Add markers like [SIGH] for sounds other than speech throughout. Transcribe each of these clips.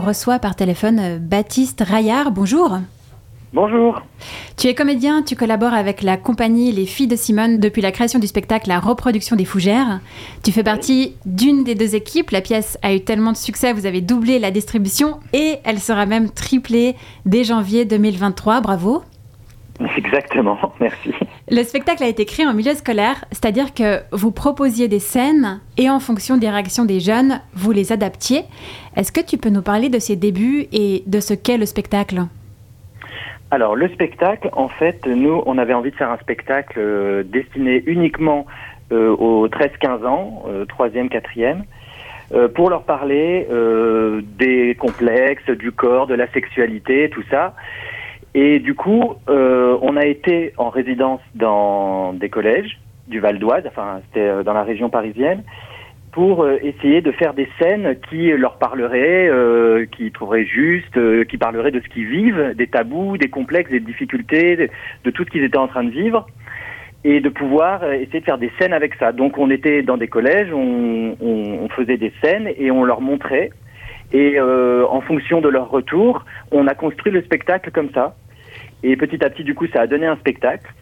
reçoit par téléphone euh, Baptiste Raillard. Bonjour. Bonjour. Tu es comédien, tu collabores avec la compagnie Les Filles de Simone depuis la création du spectacle La reproduction des fougères. Tu fais partie d'une des deux équipes. La pièce a eu tellement de succès, vous avez doublé la distribution et elle sera même triplée dès janvier 2023. Bravo. Exactement, [LAUGHS] merci. Le spectacle a été créé en milieu scolaire, c'est-à-dire que vous proposiez des scènes et en fonction des réactions des jeunes, vous les adaptiez. Est-ce que tu peux nous parler de ses débuts et de ce qu'est le spectacle? Alors, le spectacle, en fait, nous, on avait envie de faire un spectacle euh, destiné uniquement euh, aux 13-15 ans, 3e, euh, 4e, pour leur parler des complexes, du corps, de la sexualité, tout ça. Et du coup, euh, on a été en résidence dans des collèges du Val d'Oise, enfin c'était euh, dans la région parisienne, pour euh, essayer de faire des scènes qui leur parleraient, euh, qui trouveraient juste, euh, qui parleraient de ce qu'ils vivent, des tabous, des complexes, des difficultés, de, tout ce qu'ils étaient en train de vivre, et de pouvoir essayer de faire des scènes avec ça. Donc on était dans des collèges, on, on, on faisait des scènes et on leur montrait et euh, en fonction de leur retour, on a construit le spectacle comme ça. Et petit à petit, du coup, ça a donné un spectacle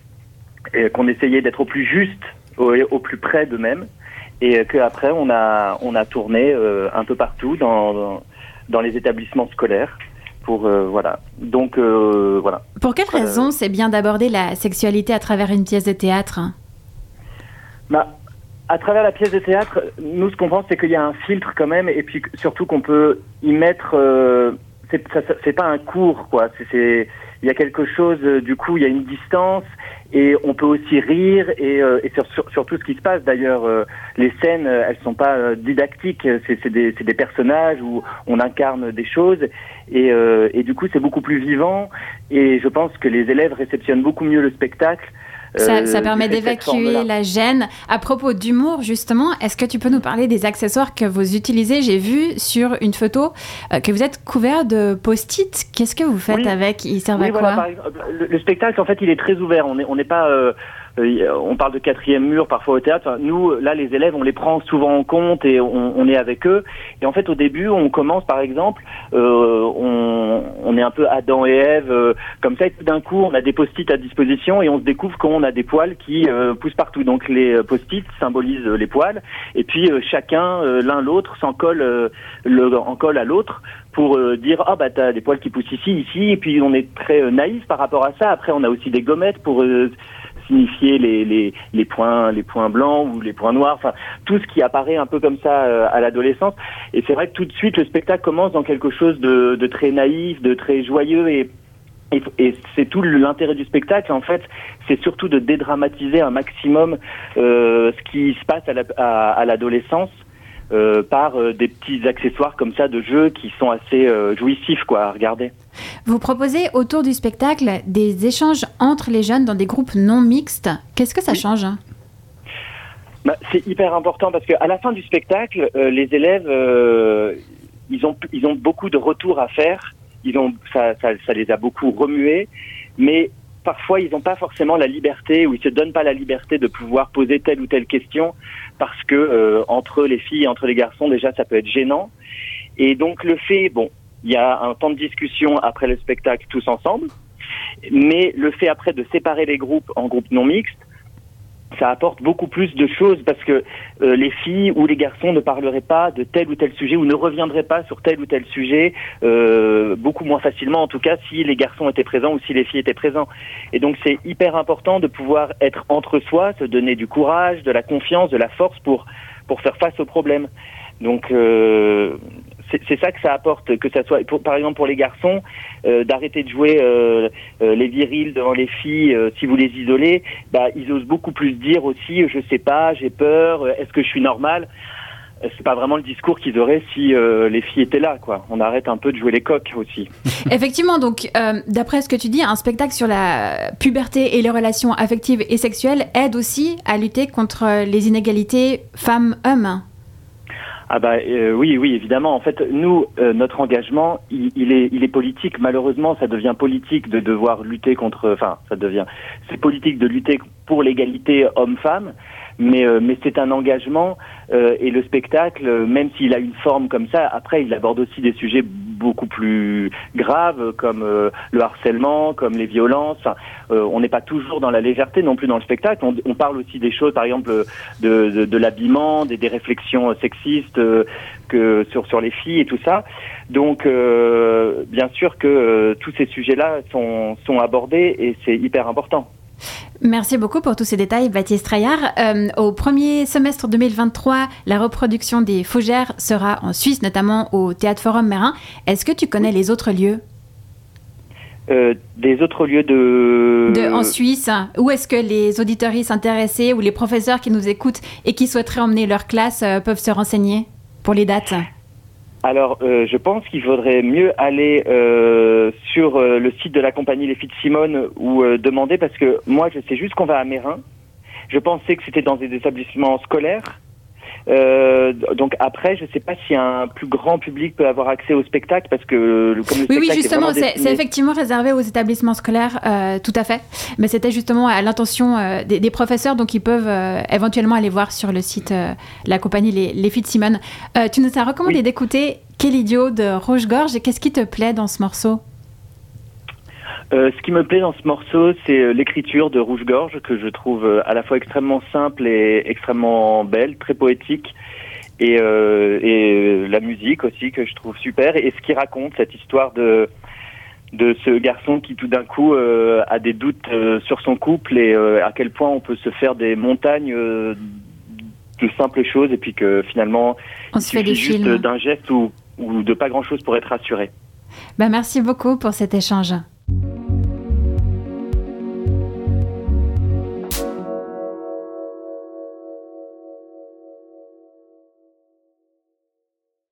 et qu'on essayait d'être au plus juste, au, au plus près d'eux-mêmes, et qu'après on a on a tourné euh, un peu partout dans, dans, dans les établissements scolaires. Pour, euh, voilà. Donc euh, voilà. Pour quelle raison c'est bien d'aborder la sexualité à travers une pièce de théâtre? Bah, à travers la pièce de théâtre, nous, ce qu'on pense, c'est qu'il y a un filtre quand même, et puis surtout qu'on peut y mettre. Euh, c'est pas un cours, quoi. C'est il y a quelque chose. du coup, il y a une distance, et on peut aussi rire, et, euh, et sur, sur, sur, tout ce qui se passe. D'ailleurs, euh, les scènes, elles sont pas didactiques. C'est des, des personnages où on incarne des choses, et, et du coup, c'est beaucoup plus vivant. Et je pense que les élèves réceptionnent beaucoup mieux le spectacle. Ça, ça, permet d'évacuer la gêne. À propos d'humour, justement, est-ce que tu peux nous parler des accessoires que vous utilisez? J'ai vu sur une photo euh, que vous êtes couvert de post-it. Qu'est-ce que vous faites oui. avec? Ils servent oui, à quoi? voilà, exemple, le, le, spectacle, en fait, il est très ouvert. On n'est on pas... Euh on parle de quatrième mur parfois au théâtre. Nous, là, les élèves, on les prend souvent en compte et on, on, est avec eux. Et en fait, au début, on commence, par exemple, euh, on, on, est un peu Adam et Ève, euh, comme ça, et tout d'un coup, on a des post-it à disposition et on se découvre qu'on a des poils qui euh, poussent partout. Donc, les post-it symbolisent les poils. Et puis, euh, chacun, euh, l'un l'autre, s'en colle, le, en colle à l'autre pour dire ah bah t'as des poils qui poussent ici ici et puis on est très naïf par rapport à ça après on a aussi des gommettes pour signifier les, les, points les points blancs ou les points noirs, enfin tout ce qui apparaît un peu comme ça euh, à l'adolescence. Et c'est vrai que tout de suite le spectacle commence dans quelque chose de, de très naïf, de très joyeux et et, et c'est tout l'intérêt du spectacle, en fait, c'est surtout de dédramatiser un maximum euh, ce qui se passe à l'adolescence. La, euh, par euh, des petits accessoires comme ça de jeu qui sont assez euh, jouissifs quoi à regarder. Vous proposez autour du spectacle des échanges entre les jeunes dans des groupes non mixtes. Qu'est-ce que ça oui. change bah, C'est hyper important parce qu'à la fin du spectacle, les élèves, ils, ont, ils ont beaucoup de retours à faire. Ils ont, ça, ça, ça les a beaucoup remués. Mais parfois, ils n'ont pas forcément la liberté ou ils se donnent pas la liberté de pouvoir poser telle ou telle question parce que euh, entre les filles et entre les garçons, déjà, ça peut être gênant. Et donc, le fait, bon, il y a un temps de discussion après le spectacle tous ensemble, mais le fait après de séparer les groupes en groupes non mixtes, ça apporte beaucoup plus de choses parce que euh, les filles ou les garçons ne parleraient pas de tel ou tel sujet ou ne reviendraient pas sur tel ou tel sujet euh, beaucoup moins facilement en tout cas si les garçons étaient présents ou si les filles étaient présents. Et donc c'est hyper important de pouvoir être entre soi se donner du courage de la confiance de la force pour pour faire face aux problèmes donc euh, c'est ça que ça apporte, que ça soit, par exemple pour les garçons, euh, d'arrêter de jouer euh, euh, les virils devant les filles, si vous les isolez, bah, ils osent beaucoup plus dire aussi, je sais pas, j'ai peur, est-ce que je suis normal? C'est pas vraiment le discours qu'ils auraient si les filles étaient là, quoi. On arrête un peu de jouer les coques aussi. [LAUGHS] Effectivement, donc d'après ce que tu dis, un spectacle sur la puberté et les relations affectives et sexuelles aide aussi à lutter contre les inégalités femmes-hommes. Ah bah euh, oui, oui, évidemment. En fait, nous, euh, notre engagement, il, il, est, il est politique. Malheureusement, ça devient politique de devoir lutter contre. Enfin, ça devient. C'est politique de lutter pour l'égalité homme-femme, mais euh, mais c'est un engagement euh, et le spectacle, même s'il a une forme comme ça, après, il aborde aussi des sujets beaucoup plus graves, comme le harcèlement, comme les violences. on n'est pas toujours dans la légèreté non plus dans le spectacle. On, parle aussi des choses, par exemple, de, de, l'habillement, des, des, réflexions sexistes que sur sur les filles et tout ça. Donc, bien sûr que tous ces sujets-là sont sont abordés et c'est hyper important. Merci beaucoup pour tous ces détails, Baptiste Traillard. Euh, au premier semestre 2023, la reproduction des Fougères sera en Suisse, notamment au Théâtre Forum Mérin. Est-ce que tu connais les autres lieux? Euh, des autres lieux de... de en Suisse Où est-ce que les auditoristes intéressés ou les professeurs qui nous écoutent et qui souhaiteraient emmener leur classe euh, peuvent se renseigner pour les dates? Alors, euh, je pense qu'il faudrait mieux aller euh, sur euh, le site de la compagnie Les Filles de Simone ou demander, parce que moi, je sais juste qu'on va à Mérin. Je pensais que c'était dans des établissements scolaires. Euh, donc après, je ne sais pas si un plus grand public peut avoir accès au spectacle parce que comme le oui, oui, justement, c'est effectivement réservé aux établissements scolaires, euh, tout à fait. Mais c'était justement à l'intention euh, des, professeurs, donc ils peuvent éventuellement aller voir sur le site la compagnie Les, les Filles de Simone. tu nous as recommandé d'écouter Quel idiot de Rouge-Gorge et qu'est-ce qui te plaît dans ce morceau? Euh, ce qui me plaît dans ce morceau, c'est euh, l'écriture de Rouge Gorge que je trouve euh, à la fois extrêmement simple et extrêmement belle, très poétique, et, et la musique aussi que je trouve super. Et ce qui raconte cette histoire de de ce garçon qui tout d'un coup a des doutes sur son couple et à quel point on peut se faire des montagnes de simples choses et puis que finalement on il suffit juste d'un geste ou, ou de pas grand chose pour être rassuré. Ben merci beaucoup pour cet échange.